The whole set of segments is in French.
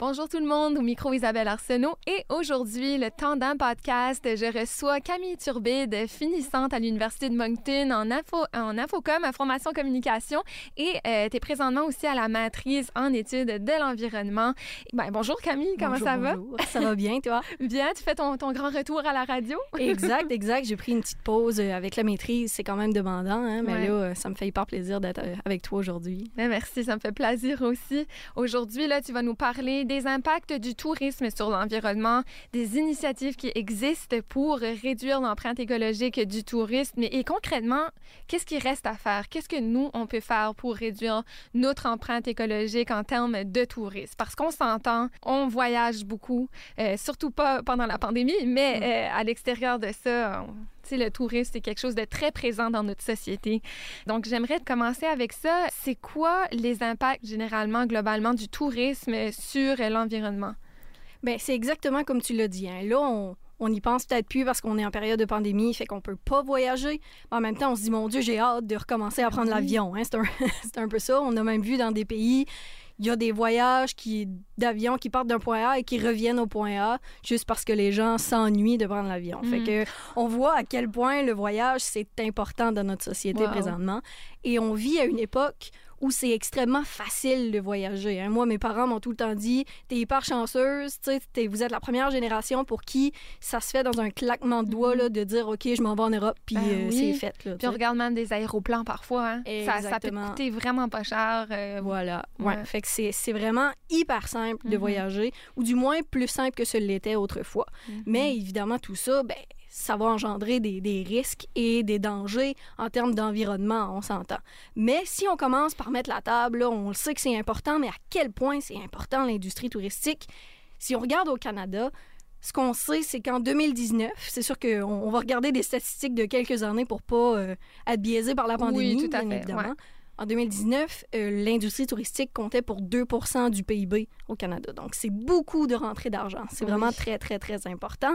Bonjour tout le monde, au micro Isabelle Arsenault et aujourd'hui, le temps d'un podcast, je reçois Camille Turbide, finissante à l'Université de Moncton en, info, en Infocom, information communication et euh, tu es présentement aussi à la maîtrise en études de l'environnement. Ben, bonjour Camille, comment bonjour, ça va? Bonjour. Ça va bien, toi? bien, tu fais ton, ton grand retour à la radio? exact, exact. J'ai pris une petite pause euh, avec la maîtrise, c'est quand même demandant, hein, mais Ouais. là, euh, ça me fait hyper plaisir d'être euh, avec toi aujourd'hui. Ben, merci, ça me fait plaisir aussi. Aujourd'hui, là, tu vas nous parler des impacts du tourisme sur l'environnement, des initiatives qui existent pour réduire l'empreinte écologique du tourisme et concrètement, qu'est-ce qui reste à faire? Qu'est-ce que nous, on peut faire pour réduire notre empreinte écologique en termes de tourisme? Parce qu'on s'entend, on voyage beaucoup, euh, surtout pas pendant la pandémie, mais euh, à l'extérieur de ça, on- tu sais, le tourisme, c'est quelque chose de très présent dans notre société. Donc, j'aimerais commencer avec ça. C'est quoi les impacts généralement, globalement, du tourisme sur l'environnement? Ben, c'est exactement comme tu l'as dit. hein. Là, on, on y pense peut-être plus parce qu'on est en période de pandémie, fait qu'on peut pas voyager. Mais en même temps, on se dit, mon Dieu, j'ai hâte de recommencer à prendre l'avion. hein. C'est un, c'est un peu ça. On a même vu dans des pays, il y a des voyages qui d'avions qui partent d'un point A et qui reviennent au point A juste parce que les gens s'ennuient de prendre l'avion. Fait Mhm. que on voit à quel point le voyage c'est important dans notre société Wow. présentement et on vit à une époque où c'est extrêmement facile de voyager. hein. Moi, mes parents m'ont tout le temps dit T'es hyper chanceuse, tu sais, t'es- vous êtes la première génération pour qui ça se fait dans un claquement de doigts là, de dire OK, je m'en vais en Europe, puis Ben euh, oui. c'est fait. Là, Puis on regarde même des aéroplans parfois. Hein? Ça, ça peut coûter vraiment pas cher. euh, Voilà. Ouais. Ouais. Fait que c'est c'est vraiment hyper simple de Mhm. voyager, ou du moins plus simple que ce l'était autrefois. Mhm. Mais évidemment, tout ça, ben, ça va engendrer des, des risques et des dangers en termes d'environnement, on s'entend. Mais si on commence par mettre la table, là, on le sait que c'est important, mais à quel point c'est important l'industrie touristique? Si on regarde au Canada, ce qu'on sait, c'est qu'en 2019, c'est sûr qu'on on va regarder des statistiques de quelques années pour pas euh, être biaisé par la Oui, pandémie, tout à bien fait, évidemment. ouais. En 2019, euh, l'industrie touristique comptait pour 2% du PIB au Canada. Donc, c'est beaucoup de rentrées d'argent. C'est Oui. vraiment très, très, très important.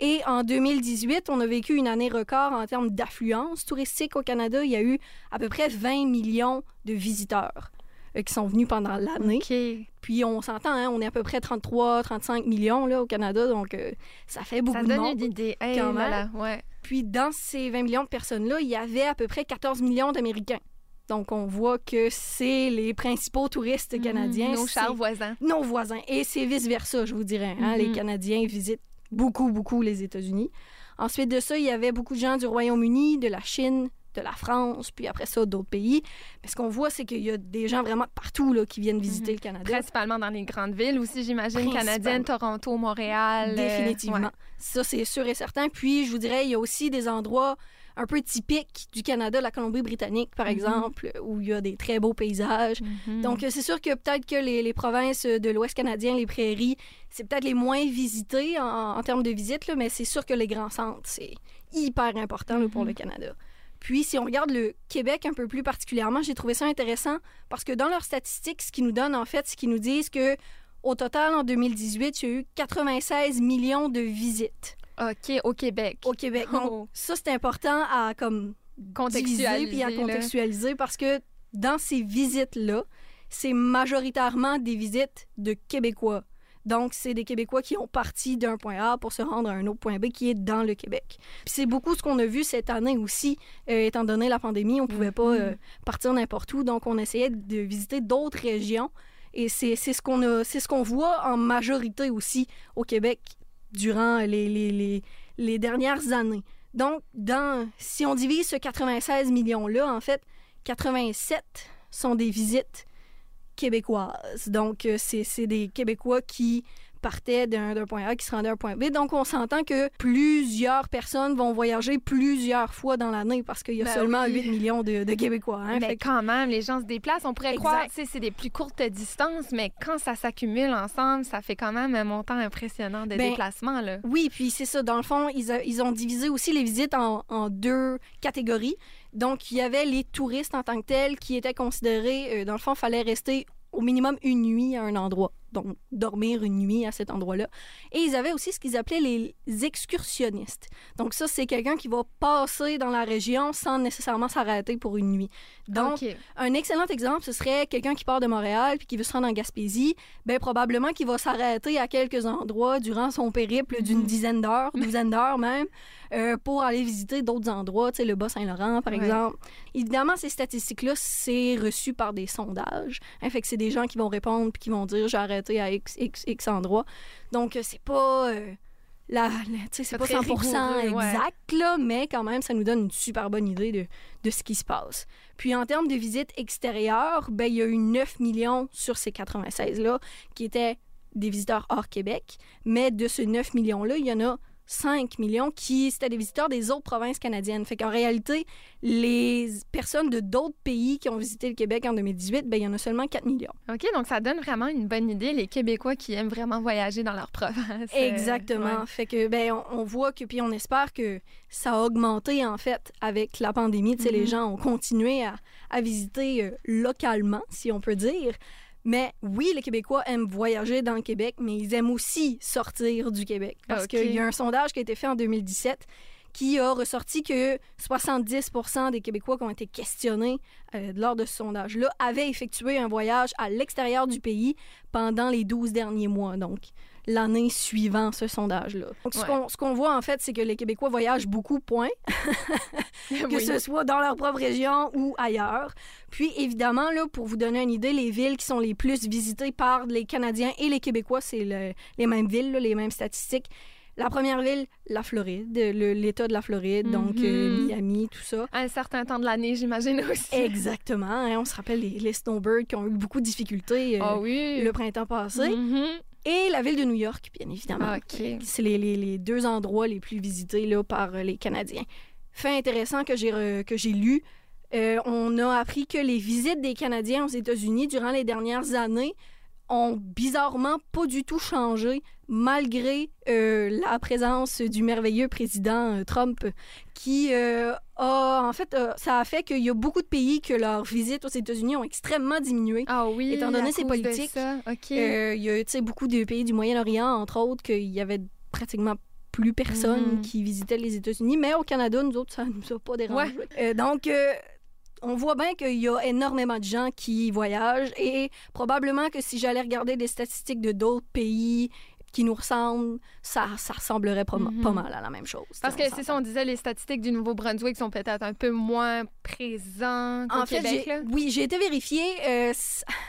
Et en 2018, on a vécu une année record en termes d'affluence touristique au Canada. Il y a eu à peu près 20 millions de visiteurs euh, qui sont venus pendant l'année. OK. Puis on s'entend, hein, on est à peu près 33, 35 millions là, au Canada, donc euh, ça fait beaucoup Ça de donne monde. une idée. Hey, quand voilà, ouais. Puis dans ces 20 millions de personnes-là, il y avait à peu près 14 millions d'Américains. Donc on voit que c'est les principaux touristes canadiens. Mhm, Nos c'est chers voisins. nos voisins. Et c'est vice-versa, je vous dirais. hein. Mhm. Les Canadiens visitent beaucoup, beaucoup les États-Unis. Ensuite de ça, il y avait beaucoup de gens du Royaume-Uni, de la Chine, de la France, puis après ça, d'autres pays. Mais ce qu'on voit, c'est qu'il y a des gens vraiment partout là, qui viennent visiter le Canada. Principalement dans les grandes villes aussi, j'imagine, canadiennes, Toronto, Montréal. euh, Définitivement. ouais. Ça, c'est sûr et certain. Puis, je vous dirais, il y a aussi des endroits un peu typiques du Canada, la Colombie-Britannique, par Mhm. exemple, où il y a des très beaux paysages. Mhm. Donc, c'est sûr que peut-être que les, les provinces de l'Ouest canadien, les prairies, c'est peut-être les moins visitées en, en termes de visite, là, mais c'est sûr que les grands centres, c'est hyper important là, pour Mhm. le Canada. Puis, si on regarde le Québec un peu plus particulièrement, j'ai trouvé ça intéressant parce que dans leurs statistiques, ce qu'ils nous donnent, en fait, c'est qu'ils nous disent que au total, en 2018, il y a eu 96 millions de visites OK, au Québec. au Québec. Donc, Oh. ça, c'est important à comme Contextualiser, puis à là. contextualiser parce que dans ces visites-là, c'est majoritairement des visites de Québécois. Donc, c'est des Québécois qui ont parti d'un point A pour se rendre à un autre point B qui est dans le Québec. Puis c'est beaucoup ce qu'on a vu cette année aussi, euh, étant donné la pandémie, on pouvait pas Mhm. euh, partir n'importe où, donc on essayait de visiter d'autres régions. Et c'est ce qu'on ce qu'on voit en majorité aussi au Québec durant les, les, dernières années. Donc, dans, si on divise ce 96 millions-là, en fait, 87 sont des visites québécoises. Donc, euh, c'est des Québécois qui partaient d'un point A, qui se rendaient à un point B. Donc, on s'entend que plusieurs personnes vont voyager plusieurs fois dans l'année parce qu'il y a Ben seulement oui. 8 millions de, de Québécois. hein. mais Fait quand même, les gens se déplacent. On pourrait Exact. croire que c'est des plus courtes distances, mais quand ça s'accumule ensemble, ça fait quand même un montant impressionnant de Ben, déplacements. Là. Oui, puis c'est ça. Dans le fond, ils, a- ils ont divisé aussi les visites en, en deux catégories. Donc, il y avait les touristes en tant que tels qui étaient considérés, euh, dans le fond, il fallait rester au minimum une nuit à un endroit. Donc dormir une nuit à cet endroit-là. Et ils avaient aussi ce qu'ils appelaient les excursionnistes. Donc ça, c'est quelqu'un qui va passer dans la région sans nécessairement s'arrêter pour une nuit. Donc, un excellent exemple, ce serait quelqu'un qui part de Montréal puis qui veut se rendre en Gaspésie. Ben probablement qu'il va s'arrêter à quelques endroits durant son périple d'une Mhm. dizaine d'heures, douzaine d'heures même, euh, pour aller visiter d'autres endroits, tu sais, le Bas-Saint-Laurent, par Ouais. exemple. Évidemment, ces statistiques-là, c'est reçu par des sondages. Hein, fait que c'est des gens qui vont répondre puis qui vont dire j'ai arrêté à X, X, X endroit. Donc, euh, c'est pas. euh, la, la- tu sais, c'est Pas pas très 100% rigoureux, ouais. exact, là, mais quand même, ça nous donne une super bonne idée de, de ce qui se passe. Puis en termes de visites extérieures, ben, il y a eu 9 millions sur ces 96-là qui étaient des visiteurs hors Québec. Mais de ce 9 millions-là, il y en a 5 millions qui c'était des visiteurs des autres provinces canadiennes. Fait qu'en réalité, les personnes de d'autres pays qui ont visité le Québec en 2018, ben, il y en a seulement 4 millions. OK, donc ça donne vraiment une bonne idée, les Québécois qui aiment vraiment voyager dans leur province. euh, Exactement. ouais. Fait que ben on, on voit que puis on espère que ça a augmenté en fait avec la pandémie. Tu sais, les Mhm. gens ont continué à, à visiter euh, localement, si on peut dire. Mais oui, les Québécois aiment voyager dans le Québec, mais ils aiment aussi sortir du Québec. Parce Ok. qu'il y a un sondage qui a été fait en 2017 qui a ressorti que 70% des Québécois qui ont été questionnés euh, lors de ce sondage-là avaient effectué un voyage à l'extérieur du pays pendant les 12 derniers mois, donc l'année suivant ce sondage-là. Donc, ce Ouais. qu'on voit, en fait, c'est que les Québécois voyagent beaucoup, point, que Oui. ce soit dans leur propre région ou ailleurs. Puis, évidemment, là, pour vous donner une idée, les villes qui sont les plus visitées par les Canadiens et les Québécois, c'est le- les mêmes villes, là, les mêmes statistiques. La première ville, la Floride, l'État de la Floride, donc euh, Mhm. Miami, tout ça. À un certain temps de l'année, j'imagine aussi. Exactement. hein, on se rappelle les, les snowbirds qui ont eu beaucoup de difficultés euh, Ah oui. le printemps passé. Mhm. Et la ville de New York, bien évidemment. OK. C'est les, les- les deux endroits les plus visités là, par euh, les Canadiens. Fait intéressant que j'ai que j'ai lu, euh, on a appris que les visites des Canadiens aux États-Unis durant les dernières années ont bizarrement pas du tout changé malgré euh, la présence du merveilleux président euh, Trump qui euh, a en fait euh, ça a fait qu'il y a beaucoup de pays que leurs visites aux États-Unis ont extrêmement diminué. Ah oui. Étant donné à ses cause de politiques, ça. Il y a tu sais, beaucoup de pays du Moyen-Orient, entre autres, qu'il y avait pratiquement plus personne Mhm. qui visitait les États-Unis. Mais au Canada, nous autres, ça ne nous a pas dérangé. Euh, donc, on voit bien qu'il y a énormément de gens qui voyagent et probablement que si j'allais regarder des statistiques de d'autres pays qui nous ressemblent, ça, ça ressemblerait pas, Mhm. pas mal à la même chose. Parce que c'est ça, on disait, les statistiques du Nouveau-Brunswick sont peut-être un peu moins présentes En fait, Québec. j'ai- là. oui, j'ai été vérifiée. euh,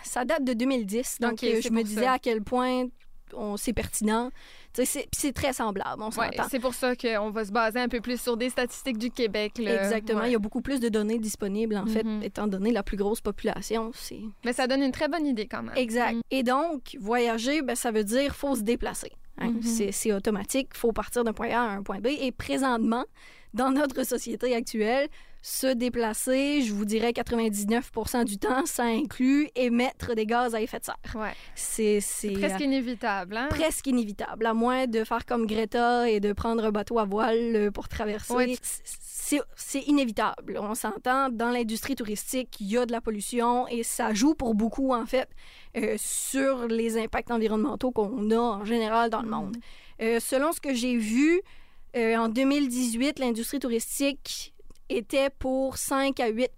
ça date de 2010. Donc, euh, je me disais ça. à quel point on- c'est pertinent. C'est très semblable, on Ouais, s'entend. c'est pour ça qu'on va se baser un peu plus sur des statistiques du Québec. là. Exactement. Ouais. Il y a beaucoup plus de données disponibles, en fait, Mhm. étant donné la plus grosse population. C'est Mais ça donne une très bonne idée quand même. exact. Mm. Et donc, voyager, ben, ça veut dire faut se déplacer. hein. Mhm. C'est- C'est automatique. faut partir d'un point A à un point B. Et présentement, dans notre société actuelle, se déplacer, je vous dirais 99% du temps, ça inclut émettre des gaz à effet de serre. Ouais. C'est Presque euh, inévitable, hein? presque inévitable, à moins de faire comme Greta et de prendre un bateau à voile euh, pour traverser. Ouais. C'est c'est inévitable. On s'entend, dans l'industrie touristique, il y a de la pollution et ça joue pour beaucoup, en fait, euh, sur les impacts environnementaux qu'on a en général dans le monde. Euh, selon ce que j'ai vu, euh, en 2018, l'industrie touristique était pour 5 à 8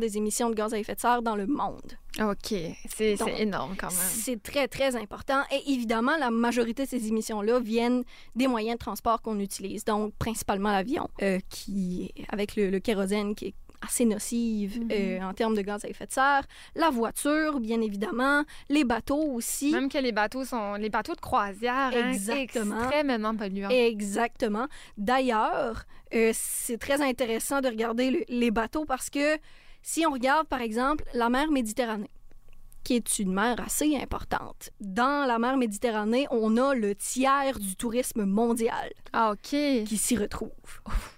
des émissions de gaz à effet de serre dans le monde. OK. C'est énorme quand même. C'est très, très important. Et évidemment, la majorité de ces émissions-là viennent des moyens de transport qu'on utilise, donc principalement l'avion, euh, qui, avec le, le kérosène qui est assez nocive Mhm. euh, en termes de gaz à effet de serre, la voiture, bien évidemment, les bateaux aussi. Même que les bateaux sont les bateaux de croisière, hein, Exactement. extrêmement polluants. Exactement. D'ailleurs, euh, c'est très intéressant de regarder le- les bateaux parce que si on regarde, par exemple, la mer Méditerranée, qui est une mer assez importante, dans la mer Méditerranée, on a le tiers du tourisme mondial Ah, qui s'y retrouve.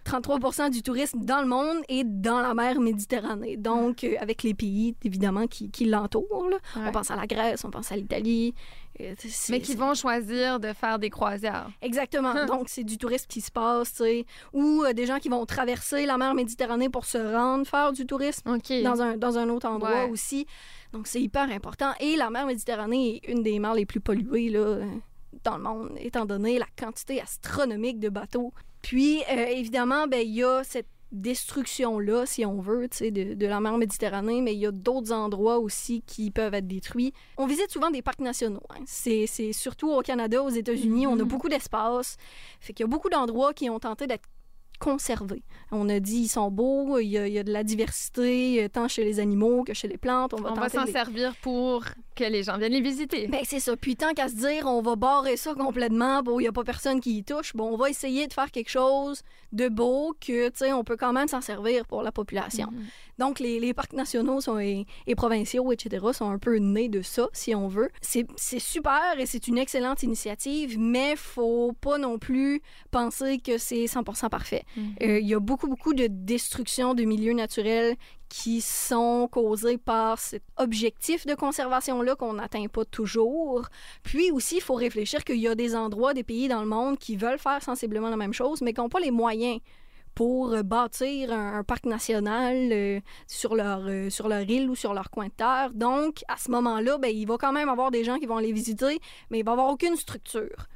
33 du tourisme dans le monde est dans la mer Méditerranée. Donc, euh, avec les pays, évidemment, qui, qui l'entourent. Ouais. On pense à la Grèce, on pense à l'Italie, Mais qui vont choisir de faire des croisières. Exactement. Donc, c'est du tourisme qui se passe, tu sais. Ou euh, des gens qui vont traverser la mer Méditerranée pour se rendre faire du tourisme dans un, dans un autre endroit Ouais. aussi. Donc, c'est hyper important. Et la mer Méditerranée est une des mers les plus polluées là, euh, dans le monde, étant donné la quantité astronomique de bateaux. Puis, euh, évidemment, ben, il y a cette destruction-là, si on veut, de, de la mer Méditerranée, mais il y a d'autres endroits aussi qui peuvent être détruits. On visite souvent des parcs nationaux. hein. C'est c'est surtout au Canada, aux États-Unis, on a Mhm. beaucoup d'espace. Fait qu'il y a beaucoup d'endroits qui ont tenté d'être conservés. On a dit ils sont beaux, il y a, il y a de la diversité, euh, tant chez les animaux que chez les plantes. On va On va tenter s'en les- servir pour que les gens viennent les visiter. ben, c'est ça. Puis tant qu'à se dire, on va barrer ça complètement, bon, il n'y a pas personne qui y touche, bon, on va essayer de faire quelque chose de beau que, tu sais, on peut quand même s'en servir pour la population. Mhm. Donc, les, les parcs nationaux sont, et, et provinciaux, etc., sont un peu nés de ça, si on veut. C'est super et c'est une excellente initiative, mais faut pas non plus penser que c'est 100% parfait. Mhm. Euh, Il y a beaucoup, beaucoup de destruction de milieux naturels qui sont causés par cet objectif de conservation-là qu'on n'atteint pas toujours. Puis aussi, il faut réfléchir qu'il y a des endroits, des pays dans le monde qui veulent faire sensiblement la même chose, mais qui n'ont pas les moyens pour euh, bâtir un, parc national euh, sur, leur, euh, sur leur île ou sur leur coin de terre. Donc, à ce moment-là, ben, il va quand même avoir des gens qui vont les visiter, mais il va avoir aucune structure.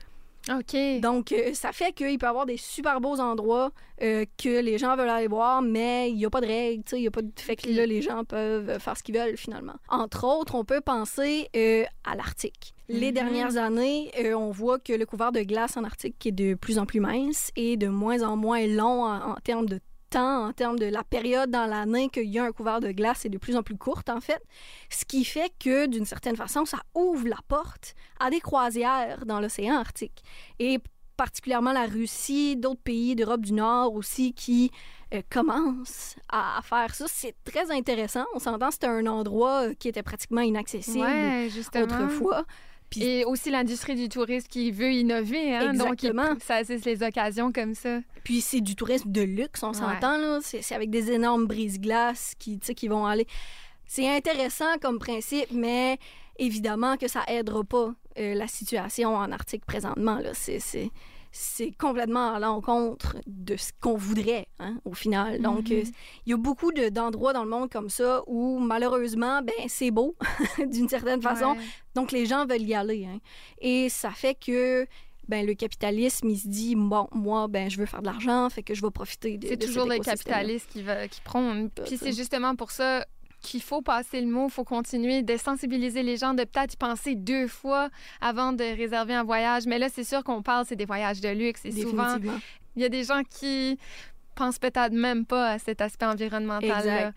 OK. Donc, euh, ça fait qu'il peut y avoir des super beaux endroits euh, que les gens veulent aller voir, mais il n'y a pas de règles, il y a pas de... Fait que là, les gens peuvent faire ce qu'ils veulent, finalement. Entre autres, on peut penser euh, à l'Arctique. Les Mhm. dernières années, on voit que le couvert de glace en Arctique est de plus en plus mince et de moins en moins long en, en termes de temps, en termes de la période dans l'année qu'il y a un couvert de glace est de plus en plus courte, en fait. Ce qui fait que, d'une certaine façon, ça ouvre la porte à des croisières dans l'océan Arctique. Et particulièrement la Russie, d'autres pays d'Europe du Nord aussi qui euh, commencent à, à faire ça. C'est très intéressant. On s'entend, c'était un endroit qui était pratiquement inaccessible Ouais, autrefois. Puis- Et aussi l'industrie du tourisme qui veut innover, hein? Donc, Exactement. il saisissent les occasions comme ça. Puis c'est du tourisme de luxe, on Ouais. s'entend, là. C'est avec des énormes brises-glaces qui, qui vont aller. C'est intéressant comme principe, mais évidemment que ça aidera pas euh, la situation en Arctique présentement, là. C'est- C'est complètement à l'encontre de ce qu'on voudrait, hein, au final. Donc, Mhm. il y a beaucoup de- d'endroits dans le monde comme ça où, malheureusement, ben, c'est beau, d'une certaine façon. Ouais. Donc, les gens veulent y aller. hein. Et ça fait que ben, le capitalisme, il se dit, bon, moi, ben, je veux faire de l'argent, fait que je vais profiter de C'est toujours écosystème-là. capitalistes qui, va, qui. Tout Puis c'est justement pour ça qu'il faut passer le mot, il faut continuer de sensibiliser les gens, de peut-être y penser deux fois avant de réserver un voyage. Mais là, c'est sûr qu'on parle, c'est des voyages de luxe. Et souvent, il y a des gens qui pensent peut-être même pas à cet aspect environnemental-là.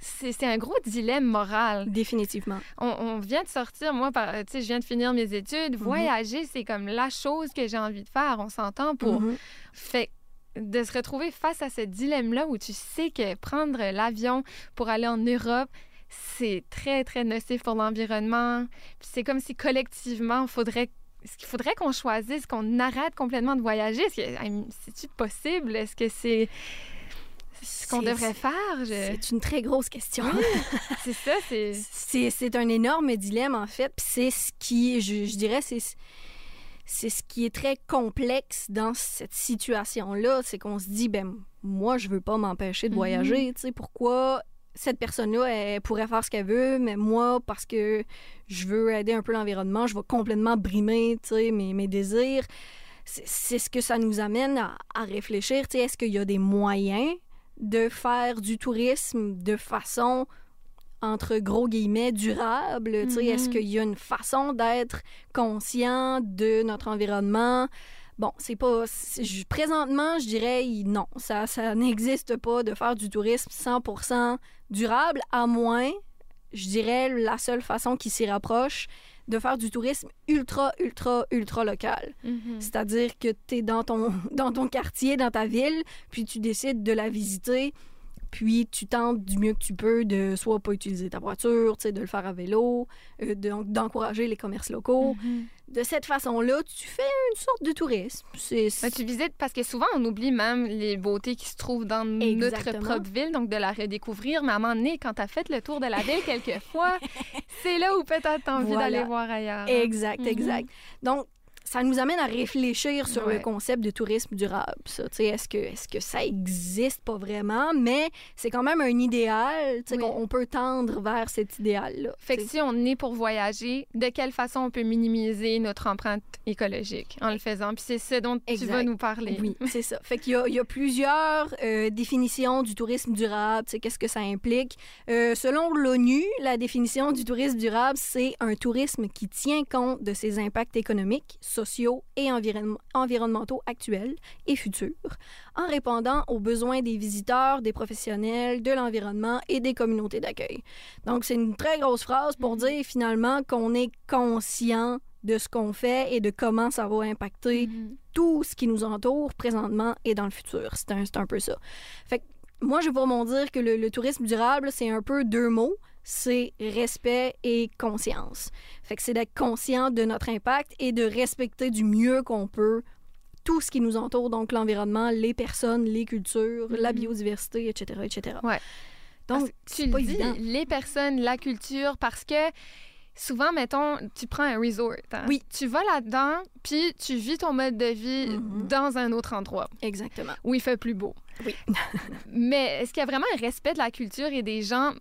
C'est un gros dilemme moral. Définitivement. On, on vient de sortir, moi, tu sais, je viens de finir mes études. Voyager, c'est comme la chose que j'ai envie de faire, on s'entend pour. Mhm. Fait de se retrouver face à ce dilemme-là où tu sais que prendre l'avion pour aller en Europe, c'est très, très nocif pour l'environnement. C'est comme si collectivement, faudrait est-ce qu'il faudrait qu'on choisisse, qu'on arrête complètement de voyager? Est-ce que c'est-tu possible? Est-ce que c'est ce qu'on C'est- devrait faire? Je- C'est une très grosse question. C'est ça, c'est... C'est c'est un énorme dilemme, en fait. Puis c'est ce qui, je, je dirais, c'est c'est ce qui est très complexe dans cette situation-là. C'est qu'on se dit, ben moi, je veux pas m'empêcher de Mhm. voyager. Tu sais, pourquoi cette personne-là, elle pourrait faire ce qu'elle veut, mais moi, parce que je veux aider un peu l'environnement, je vais complètement brimer, tu sais, mes, mes désirs. C'est c'est ce que ça nous amène à, à réfléchir. Tu sais, est-ce qu'il y a des moyens de faire du tourisme de façon entre gros guillemets durable, sais, Mhm. est-ce qu'il y a une façon d'être conscient de notre environnement? Bon, c'est pas présentement, je dirais non, ça ça n'existe pas de faire du tourisme 100% durable à moins je dirais la seule façon qui s'y rapproche de faire du tourisme ultra ultra ultra local. Mhm. C'est-à-dire que tu es dans ton, dans ton quartier, dans ta ville, puis tu décides de la visiter, puis tu tentes du mieux que tu peux de soit pas utiliser ta voiture, tu sais, de le faire à vélo, euh, de- d'encourager les commerces locaux, Mhm. de cette façon-là, tu fais une sorte de tourisme. Ben, tu visites parce que souvent on oublie même les beautés qui se trouvent dans notre propre ville, donc de la redécouvrir. Mais à un moment donné, quand tu as fait le tour de la ville quelquefois, c'est là où peut-être tu as envie Voilà. d'aller voir ailleurs. Exact, Mhm. exact. Donc, ça nous amène à réfléchir sur Ouais. le concept de tourisme durable. Tu est-ce que, est-ce que ça existe pas vraiment, mais c'est quand même un idéal, tu Oui. qu'on on peut tendre vers cet idéal-là. Fait que tu si on est pour voyager, de quelle façon on peut minimiser notre empreinte écologique en le faisant? Puis c'est ce dont tu Exact. vas nous parler. Oui, c'est ça. Fait qu'il y a, il y a plusieurs euh, définitions du tourisme durable. Tu qu'est-ce que ça implique? Euh, selon l'ONU, la définition du tourisme durable, c'est un tourisme qui tient compte de ses impacts économiques, sociaux et environnem- environnementaux actuels et futurs, en répondant aux besoins des visiteurs, des professionnels, de l'environnement et des communautés d'accueil. Donc, c'est une très grosse phrase pour dire finalement qu'on est conscient de ce qu'on fait et de comment ça va impacter Mhm. tout ce qui nous entoure présentement et dans le futur. C'est un, un peu ça. Fait que moi, je vais vraiment dire que le, le tourisme durable, c'est un peu deux mots. C'est respect et conscience. Fait que c'est d'être conscient de notre impact et de respecter du mieux qu'on peut tout ce qui nous entoure, donc l'environnement, les personnes, les cultures, la Mhm. biodiversité, etc., etc. Ouais. Donc, tu le dis, les personnes, la culture, parce que souvent, mettons, tu prends un resort. hein. Oui. Tu vas là-dedans, puis tu vis ton mode de vie Mhm. dans un autre endroit Exactement. où il fait plus beau. Oui. Mais est-ce qu'il y a vraiment un respect de la culture et des gens?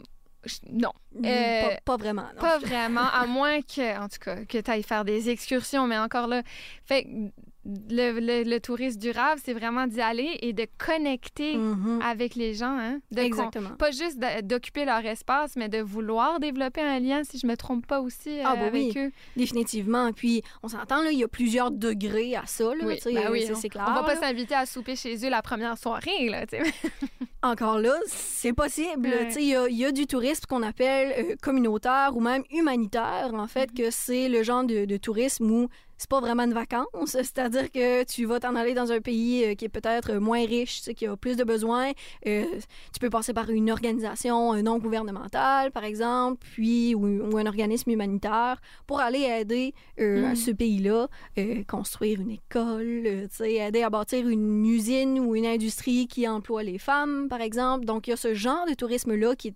Non, Euh, pas, pas vraiment. non. pas vraiment, à moins que, en tout cas, que tu ailles faire des excursions, mais encore là, fait le, le, le tourisme durable, c'est vraiment d'y aller et de connecter Mhm. avec les gens, hein? De Exactement. pas juste d'occuper leur espace, mais de vouloir développer un lien, si je me trompe pas aussi, euh, Ah, bah avec oui. eux. Définitivement. Puis, on s'entend, là, il y a plusieurs degrés à ça, là, Oui, ben oui, c'est on- c'est clair. On va pas s'inviter à souper chez eux la première soirée, là. Encore là, c'est possible. Ouais. Il y, a- il y a du tourisme qu'on appelle euh, communautaire ou même humanitaire, en fait, Mhm. que c'est le genre de, de tourisme où c'est pas vraiment une vacance. C'est-à-dire que tu vas t'en aller dans un pays euh, qui est peut-être moins riche, qui a plus de besoins. Euh, tu peux passer par une organisation euh, non gouvernementale, par exemple, puis ou, ou un organisme humanitaire pour aller aider euh, Mhm. ce pays-là, euh, construire une école, euh, aider à bâtir une usine ou une industrie qui emploie les femmes, par exemple. Donc, il y a ce genre de tourisme-là qui est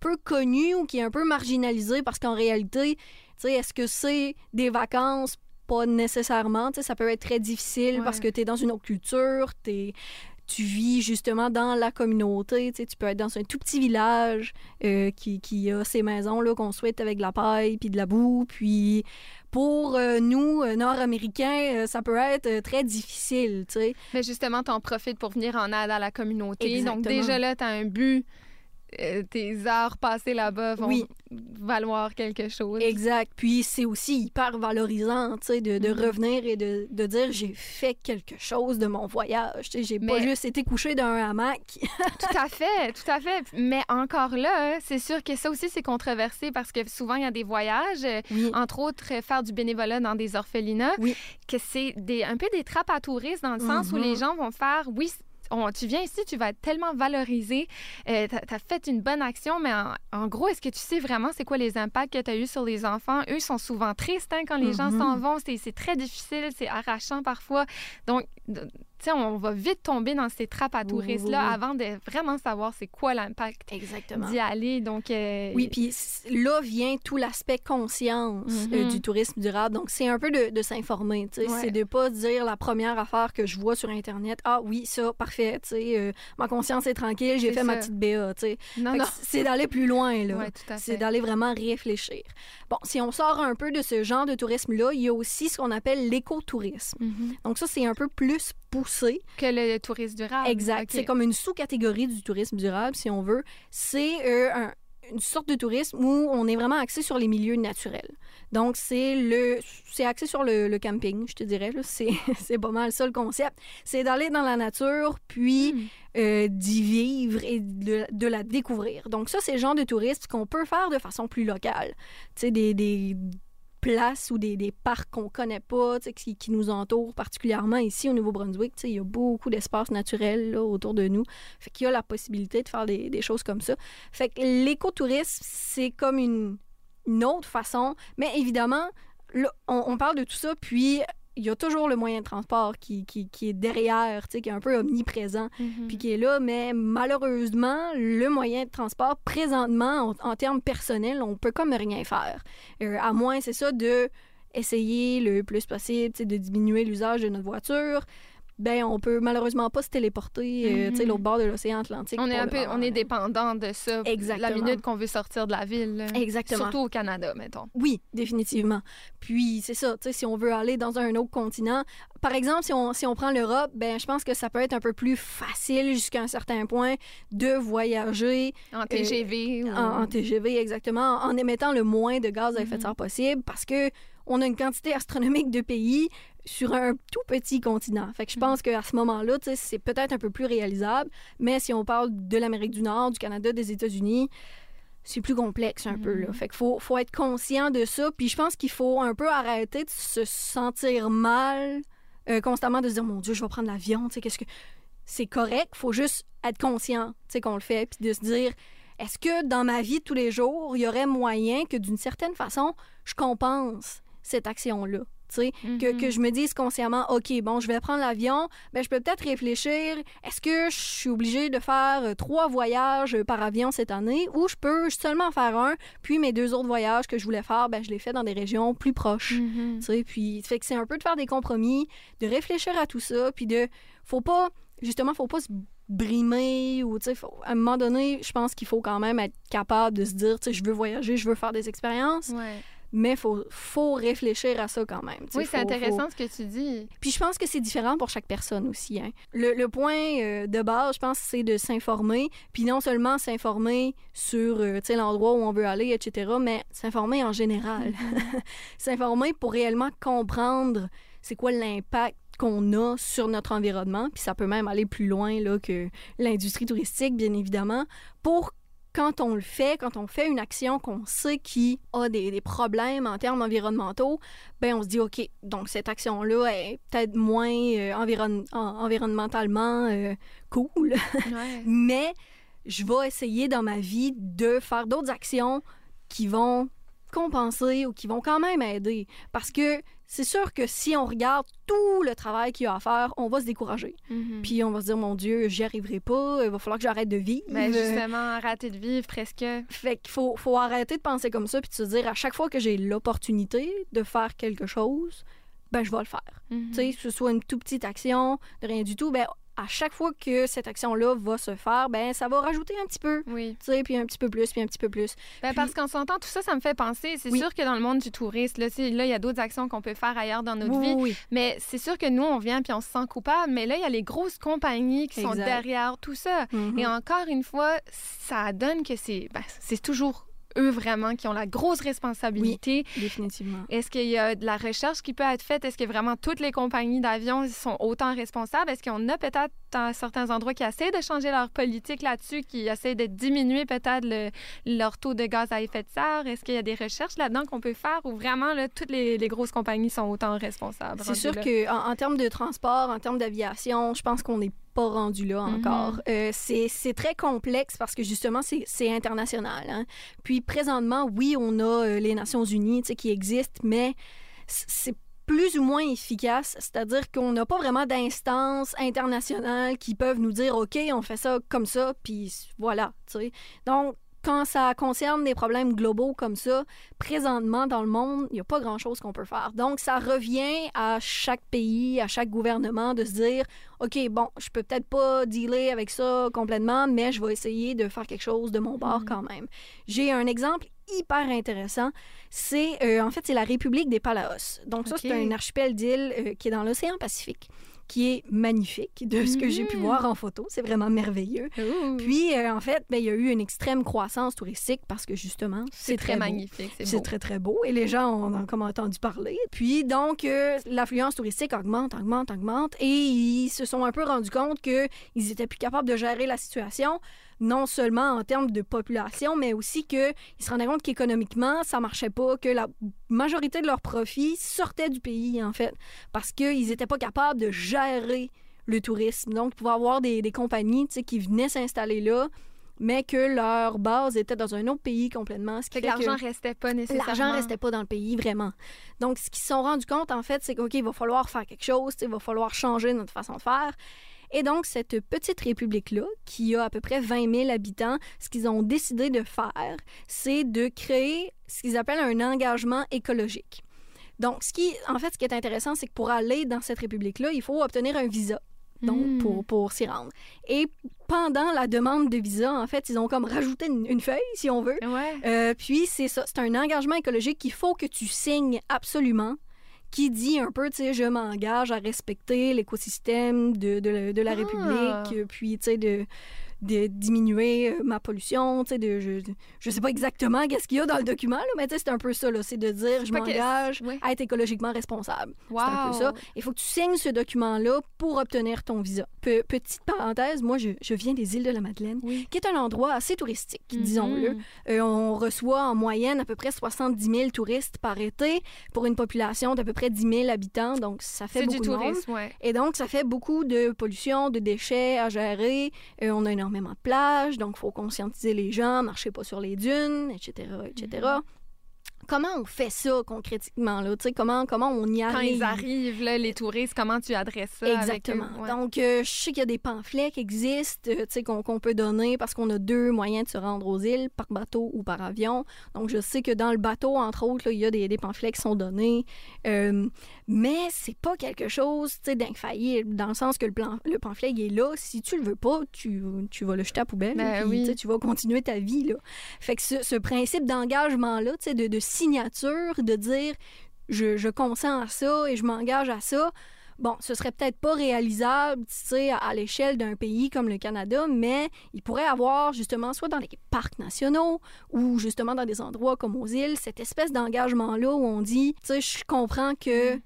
peu connu ou qui est un peu marginalisé parce qu'en réalité, tu sais, est-ce que c'est des vacances? Pas nécessairement. Tu sais, ça peut être très difficile Ouais. parce que tu es dans une autre culture, tu vis justement dans la communauté. Tu sais, tu peux être dans un tout petit village euh, qui, qui a ces maisons là qu'on souhaite avec de la paille puis de la boue. Puis pour euh, nous, euh, Nord-Américains, euh, ça peut être très difficile. Tu sais. Mais justement, t'en profites pour venir en aide à la communauté. Donc, Exactement. déjà là, t'as un but. Euh, tes heures passées là-bas vont Oui. valoir quelque chose. Exact. Puis c'est aussi hyper valorisant, tu sais, de, de Mhm. revenir et de, de dire j'ai fait quelque chose de mon voyage. Tu sais, j'ai pas juste été couché dans un hamac. Tout à fait, tout à fait. Mais encore là, c'est sûr que ça aussi, c'est controversé parce que souvent, il y a des voyages, euh, Oui. entre autres, euh, faire du bénévolat dans des orphelinats, Oui. que c'est des, un peu des trappes à touristes dans le sens où les gens vont faire, oui, on- tu viens ici, tu vas être tellement valorisé, euh, tu as, fait une bonne action, mais en, en gros, est-ce que tu sais vraiment c'est quoi les impacts que tu as eu sur les enfants? Eux sont souvent tristes hein, quand les gens Mhm. s'en vont, c'est très difficile, c'est arrachant parfois. Donc, sais, on va vite tomber dans ces trappes à touristes-là oui, oui. avant de vraiment savoir c'est quoi l'impact d'y aller. Donc, euh, Oui, puis là vient tout l'aspect conscience euh, Mhm. du tourisme durable. Donc, c'est un peu de, de s'informer. tu sais. Ouais. C'est de pas dire la première affaire que je vois sur Internet. Ah oui, ça, parfait. tu sais, euh, ma conscience est tranquille, j'ai fait ma petite BA. C'est d'aller plus loin, là. Ouais, C'est d'aller vraiment réfléchir. Bon, si on sort un peu de ce genre de tourisme-là, il y a aussi ce qu'on appelle l'écotourisme. Mhm. Donc ça, c'est un peu plus Que le tourisme durable. exact. C'est comme une sous-catégorie du tourisme durable, si on veut. C'est euh, un- une sorte de tourisme où on est vraiment axé sur les milieux naturels. Donc, c'est le c'est axé sur le, le camping, je te dirais. C'est c'est pas mal ça le concept. C'est d'aller dans la nature, puis Mm. euh, d'y vivre et de, de la découvrir. Donc ça, c'est le genre de tourisme qu'on peut faire de façon plus locale. Tu sais, des, des places ou des, parcs qu'on connaît pas, qui, qui nous entourent particulièrement ici au Nouveau-Brunswick. Il y a beaucoup d'espaces naturels là, autour de nous. Fait qu'il y a la possibilité de faire des, choses comme ça. Fait que l'écotourisme, c'est comme une, une autre façon, mais évidemment, là, on, on parle de tout ça, puis il y a toujours le moyen de transport qui, qui, qui est derrière, tu sais, qui est un peu omniprésent, Mhm. puis qui est là, mais malheureusement, le moyen de transport, présentement, en, en termes personnels, on peut comme rien faire. Euh, à moins, c'est ça, de essayer le plus possible, tu sais, de diminuer l'usage de notre voiture. Ben, on peut malheureusement pas se téléporter, euh, tu sais, Mhm. l'autre bord de l'océan Atlantique. On est un peu, moment, on est dépendant de ça. Exactement. La minute qu'on veut sortir de la ville. Exactement. Surtout au Canada, mettons. Oui, définitivement. Puis c'est ça, si on veut aller dans un autre continent, par exemple, si on, si on prend l'Europe, ben je pense que ça peut être un peu plus facile jusqu'à un certain point de voyager En TGV. ou... en, en TGV exactement, en émettant le moins de gaz à effet de Mhm. serre possible, parce que on a une quantité astronomique de pays sur un tout petit continent. Fait que je pense qu'à ce moment-là, c'est peut-être un peu plus réalisable, mais si on parle de l'Amérique du Nord, du Canada, des États-Unis, c'est plus complexe un peu. Là. Mhm. Fait qu'il faut, faut être conscient de ça. Puis je pense qu'il faut un peu arrêter de se sentir mal euh, constamment, de se dire, mon Dieu, je vais prendre l'avion, qu'est-ce que... C'est correct, faut juste être conscient, qu'on le fait, puis de se dire, est-ce que dans ma vie de tous les jours, il y aurait moyen que d'une certaine façon, je compense cette action-là? sais, que, que je me dise consciemment, OK, bon, je vais prendre l'avion, ben, je peux peut-être réfléchir, est-ce que je suis obligée de faire euh, trois voyages euh, par avion cette année ou je peux seulement faire un, puis mes deux autres voyages que je voulais faire, ben, je les fais dans des régions plus proches. Tu sais, puis fait que c'est un peu de faire des compromis, de réfléchir à tout ça, puis de faut pas justement faut pas se brimer ou tu sais à un moment donné, je pense qu'il faut quand même être capable de se dire tu sais je veux voyager, je veux faire des expériences, Ouais. Mais faut faut réfléchir à ça quand même. Oui, c'est intéressant faut- ce que tu dis. Puis je pense que c'est différent pour chaque personne aussi. hein. Le, le point euh, de base, je pense, c'est de s'informer. Puis non seulement s'informer sur euh, l'endroit où on veut aller, etc., mais s'informer en général. s'informer pour réellement comprendre c'est quoi l'impact qu'on a sur notre environnement. Puis ça peut même aller plus loin là, que l'industrie touristique, bien évidemment, pour quand on le fait, quand on fait une action qu'on sait qui a des, des problèmes en termes environnementaux, ben on se dit OK, donc cette action-là est peut-être moins euh, environ- en- environnementalement euh, cool, Ouais. mais je vais essayer dans ma vie de faire d'autres actions qui vont compenser ou qui vont quand même aider. Parce que c'est sûr que si on regarde tout le travail qu'il y a à faire, on va se décourager. Mhm. Puis on va se dire, mon Dieu, j'y arriverai pas, il va falloir que j'arrête de vivre. Ben, justement, arrêter de vivre presque. Fait qu'il faut, faut arrêter de penser comme ça puis de se dire, à chaque fois que j'ai l'opportunité de faire quelque chose, ben je vais le faire. Mhm. Tu sais, que ce soit une toute petite action, de rien du tout, ben à chaque fois que cette action-là va se faire, ben ça va rajouter un petit peu. Oui. Tu sais, puis un petit peu plus, puis un petit peu plus. Ben, Puis- Parce qu'en s'entend, tout ça, ça me fait penser. C'est Oui. sûr que dans le monde du tourisme, là, sais, là, il y a d'autres actions qu'on peut faire ailleurs dans notre oui, vie. oui, Mais c'est sûr que nous, on vient puis on se sent coupable. Mais là, il y a les grosses compagnies qui sont derrière tout ça. Mhm. Et encore une fois, ça donne que c'est ben, c'est toujours eux vraiment qui ont la grosse responsabilité. définitivement. Est-ce qu'il y a de la recherche qui peut être faite? Est-ce que vraiment toutes les compagnies d'avions sont autant responsables? Est-ce qu'on a peut-être à certains endroits qui essaient de changer leur politique là-dessus, qui essaient de diminuer peut-être le- leur taux de gaz à effet de serre? Est-ce qu'il y a des recherches là-dedans qu'on peut faire ou vraiment là, toutes les, les grosses compagnies sont autant responsables? C'est sûr qu'en en, termes de transport, en termes d'aviation, je pense qu'on n'est pas rendu là Mhm. encore. Euh, c'est très complexe parce que justement, c'est c'est international. hein. Puis présentement, oui, on a euh, les Nations Unies tu sais, qui existent, mais c'est plus ou moins efficace, c'est-à-dire qu'on n'a pas vraiment d'instances internationales qui peuvent nous dire OK, on fait ça comme ça, puis voilà, tu sais. Donc quand ça concerne des problèmes globaux comme ça, présentement dans le monde, il n'y a pas grand-chose qu'on peut faire. Donc, ça revient à chaque pays, à chaque gouvernement de se dire, OK, bon, je peux peut-être pas dealer avec ça complètement, mais je vais essayer de faire quelque chose de mon bord Mhm. quand même. J'ai un exemple hyper intéressant. C'est, euh, en fait, c'est la République des Palaos. Donc, ça, c'est un archipel d'îles euh, qui est dans l'océan Pacifique, qui est magnifique de ce que j'ai pu Mhm. voir en photo. C'est vraiment merveilleux. Ouh. Puis, euh, en fait, ben, il y a eu une extrême croissance touristique parce que justement, c'est très, magnifique. C'est très, très beau et les gens en ont comme entendu parler. Puis donc, euh, l'affluence touristique augmente, augmente, augmente et ils se sont un peu rendus compte qu'ils étaient plus capables de gérer la situation, non seulement en termes de population, mais aussi qu'ils se rendaient compte qu'économiquement, ça marchait pas, que la majorité de leurs profits sortaient du pays, en fait, parce qu'ils n'étaient pas capables de gérer le tourisme. Donc, y avoir des, des compagnies qui venaient s'installer là, mais que leur base était dans un autre pays complètement. Ce qui fait que l'argent restait pas nécessairement. L'argent restait pas dans le pays, vraiment. Donc, ce qu'ils se sont rendus compte, en fait, c'est qu'OK, il va falloir faire quelque chose, il va falloir changer notre façon de faire. Et donc, cette petite république-là, qui a à peu près 20 000 habitants, ce qu'ils ont décidé de faire, c'est de créer ce qu'ils appellent un engagement écologique. Donc, ce qui, en fait, ce qui est intéressant, c'est que pour aller dans cette république-là, il faut obtenir un visa. Donc, Hmm. pour, pour s'y rendre. Et pendant la demande de visa, en fait, ils ont comme rajouté une, une feuille, si on veut. Ouais. Euh, puis, c'est ça, c'est un engagement écologique qu'il faut que tu signes absolument, qui dit un peu, tu sais, je m'engage à respecter l'écosystème de, de, la- de la Ah. République, puis, tu sais, de, de diminuer euh, ma pollution, tu sais, de, je, je sais pas exactement qu'est-ce qu'il y a dans le document, là, mais tu sais, c'est un peu ça, là, c'est de dire, je m'engage ouais. à être écologiquement responsable. Wow. C'est un peu ça. Il faut que tu signes ce document-là pour obtenir ton visa. Pe- petite parenthèse, moi, je, je viens des îles de la Madeleine, Oui. qui est un endroit assez touristique, disons-le. Mhm. Euh, on reçoit en moyenne à peu près 70 000 touristes par été pour une population d'à peu près 10 000 habitants, donc ça fait C'est du beaucoup de monde. ouais. Et donc, ça fait beaucoup de pollution, de déchets à gérer. Euh, on a énormément de plages, donc il faut conscientiser les gens, marcher pas sur les dunes, etc., etc. Comment on fait ça concrètement? Là? Tu sais, Comment, comment on y Quand arrive? ils arrivent, là, les touristes, comment tu adresses ça avec Exactement. eux? Ouais. Donc, euh, je sais qu'il y a des pamphlets qui existent, euh, tu sais, qu'on peut donner parce qu'on a deux moyens de se rendre aux îles, par bateau ou par avion. Donc, je sais que dans le bateau, entre autres, là, il y a des, des pamphlets qui sont donnés. Euh, mais c'est pas quelque chose, tu sais, d'infaillible, dans le sens que le, plan, le pamphlet, il est là. Si tu le veux pas, tu, tu vas le jeter à la poubelle. Ben puis, oui. tu vas continuer ta vie, là. Fait que ce, ce principe d'engagement-là, tu sais, de, de signature, de dire je, je consens à ça et je m'engage à ça, bon, ce serait peut-être pas réalisable, tu sais, à, l'échelle d'un pays comme le Canada, mais il pourrait avoir justement, soit dans les parcs nationaux ou justement dans des endroits comme aux îles, cette espèce d'engagement-là où on dit, tu sais, je comprends que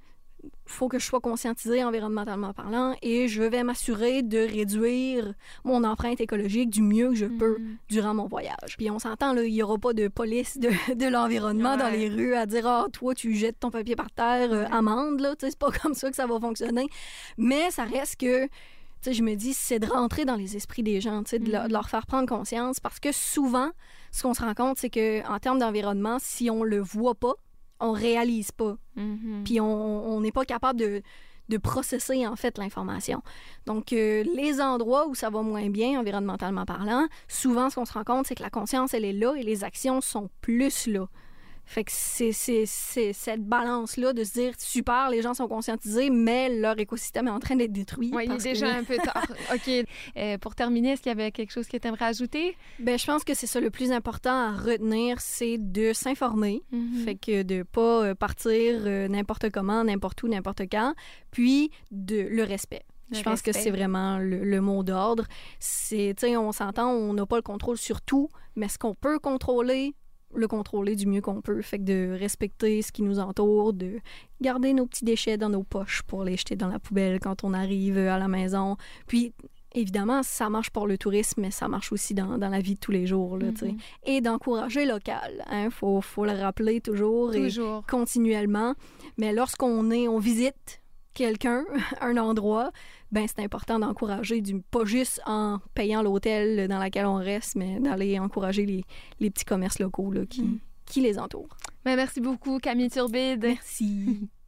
faut que je sois conscientisé environnementalement parlant et je vais m'assurer de réduire mon empreinte écologique du mieux que je peux Mhm. durant mon voyage. Puis on s'entend, il n'y aura pas de police de, de l'environnement dans les rues à dire Ah, toi, tu jettes ton papier par terre, euh, Ouais. amende, là. C'est pas comme ça que ça va fonctionner. Mais ça reste que. tu sais, je me dis, c'est de rentrer dans les esprits des gens, de, leur- de leur faire prendre conscience. Parce que souvent, ce qu'on se rend compte, c'est que en termes d'environnement, si on le voit pas, on réalise pas Mhm. puis on on n'est pas capable de, de processer en fait l'information. Donc euh, les endroits où ça va moins bien environnementalement parlant, souvent ce qu'on se rend compte c'est que la conscience elle est là et les actions sont plus là. Fait que c'est cette balance-là de se dire super, les gens sont conscientisés, mais leur écosystème est en train d'être détruit. Ouais, il est parce que- déjà un peu tard. OK. Euh, pour terminer, est-ce qu'il y avait quelque chose que tu aimerais ajouter? Ben, je pense que c'est ça le plus important à retenir, c'est de s'informer. Mhm. Fait que de pas euh, partir euh, n'importe comment, n'importe où, n'importe quand, puis de le respect. Le je pense que c'est vraiment le, le mot d'ordre. C'est, on s'entend, on n'a pas le contrôle sur tout, mais ce qu'on peut contrôler, le contrôler du mieux qu'on peut. Fait que de respecter ce qui nous entoure, de garder nos petits déchets dans nos poches pour les jeter dans la poubelle quand on arrive à la maison. Puis, évidemment, ça marche pour le tourisme, mais ça marche aussi dans, dans la vie de tous les jours, là. Mhm. Et d'encourager local. Hein, faut, faut le rappeler toujours. Et Toujours. continuellement. Mais lorsqu'on est, on visite quelqu'un, un endroit, ben c'est important d'encourager, du, pas juste en payant l'hôtel dans lequel on reste, mais d'aller encourager les, les petits commerces locaux là, qui, Mm. qui les entourent. Ben, merci beaucoup, Camille Turbide. Merci.